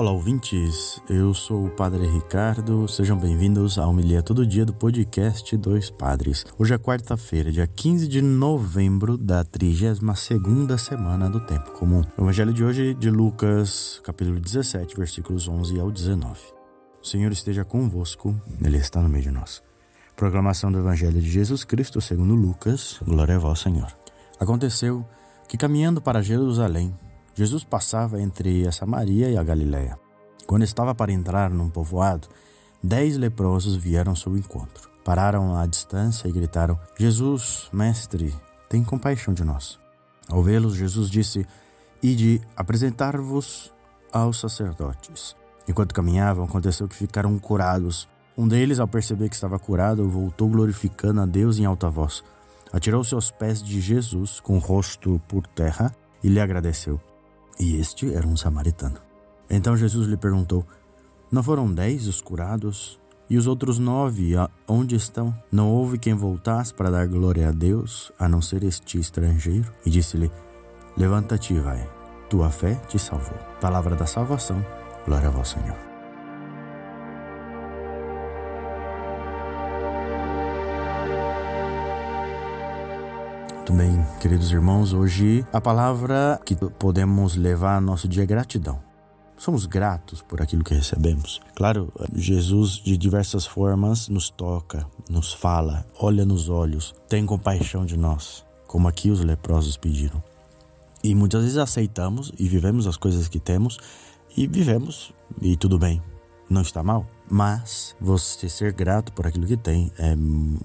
Olá, ouvintes. Eu sou o Padre Ricardo. Sejam bem-vindos ao Homilia Todo Dia do podcast Dois Padres. Hoje é quarta-feira, dia 15 de novembro da 32 semana do Tempo Comum. O evangelho de hoje de Lucas, capítulo 17, versículos 11 ao 19. O Senhor esteja convosco, Ele está no meio de nós. Proclamação do Evangelho de Jesus Cristo segundo Lucas. Glória a vós, Senhor. Aconteceu que caminhando para Jerusalém, Jesus passava entre a Samaria e a Galiléia. Quando estava para entrar num povoado, dez leprosos vieram ao seu encontro. Pararam à distância e gritaram: Jesus, mestre, tem compaixão de nós. Ao vê-los, Jesus disse: Ide apresentar-vos aos sacerdotes. Enquanto caminhavam, aconteceu que ficaram curados. Um deles, ao perceber que estava curado, voltou glorificando a Deus em alta voz. Atirou-se aos pés de Jesus, com o rosto por terra, e lhe agradeceu e este era um samaritano. Então Jesus lhe perguntou: Não foram dez os curados? E os outros nove, onde estão? Não houve quem voltasse para dar glória a Deus, a não ser este estrangeiro? E disse-lhe: Levanta-te e vai, tua fé te salvou. Palavra da salvação, glória a vós, Senhor. Muito bem, queridos irmãos, hoje a palavra que podemos levar ao nosso dia é gratidão. Somos gratos por aquilo que recebemos. Claro, Jesus de diversas formas nos toca, nos fala, olha nos olhos, tem compaixão de nós, como aqui os leprosos pediram. E muitas vezes aceitamos e vivemos as coisas que temos e vivemos e tudo bem, não está mal. Mas você ser grato por aquilo que tem é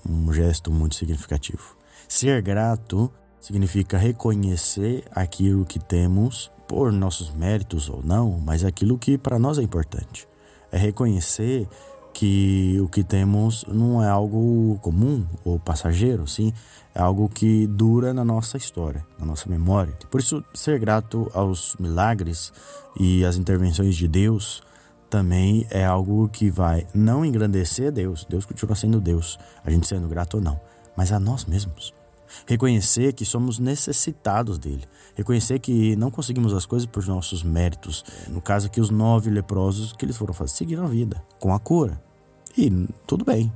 um gesto muito significativo. Ser grato significa reconhecer aquilo que temos por nossos méritos ou não, mas aquilo que para nós é importante. É reconhecer que o que temos não é algo comum ou passageiro, sim, é algo que dura na nossa história, na nossa memória. Por isso, ser grato aos milagres e às intervenções de Deus também é algo que vai não engrandecer Deus, Deus continua sendo Deus, a gente sendo grato ou não, mas a nós mesmos. Reconhecer que somos necessitados dele. Reconhecer que não conseguimos as coisas por nossos méritos. No caso aqui, os nove leprosos, que eles foram fazer? Seguiram a vida, com a cura. E tudo bem,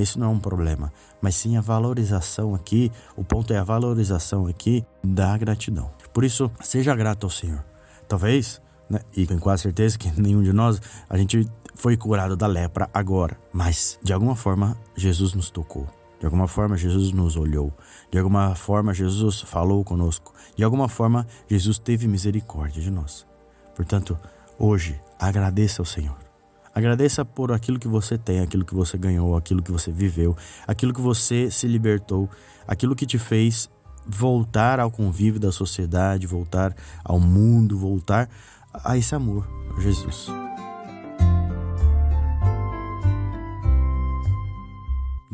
esse não é um problema, mas sim a valorização aqui. O ponto é a valorização aqui da gratidão. Por isso, seja grato ao Senhor. Talvez, né, e tenho quase certeza que nenhum de nós, a gente foi curado da lepra agora, mas de alguma forma Jesus nos tocou. De alguma forma, Jesus nos olhou. De alguma forma, Jesus falou conosco. De alguma forma, Jesus teve misericórdia de nós. Portanto, hoje, agradeça ao Senhor. Agradeça por aquilo que você tem, aquilo que você ganhou, aquilo que você viveu, aquilo que você se libertou, aquilo que te fez voltar ao convívio da sociedade, voltar ao mundo, voltar a esse amor, Jesus.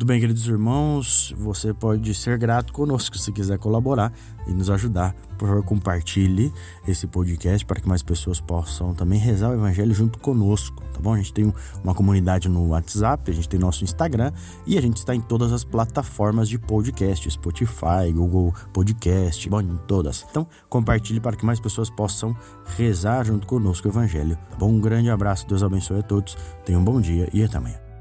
Muito bem, queridos irmãos, você pode ser grato conosco se quiser colaborar e nos ajudar. Por favor, compartilhe esse podcast para que mais pessoas possam também rezar o evangelho junto conosco, tá bom? A gente tem uma comunidade no WhatsApp, a gente tem nosso Instagram e a gente está em todas as plataformas de podcast, Spotify, Google Podcast, bom, em todas. Então, compartilhe para que mais pessoas possam rezar junto conosco o evangelho, tá bom? Um grande abraço, Deus abençoe a todos, tenham um bom dia e até amanhã.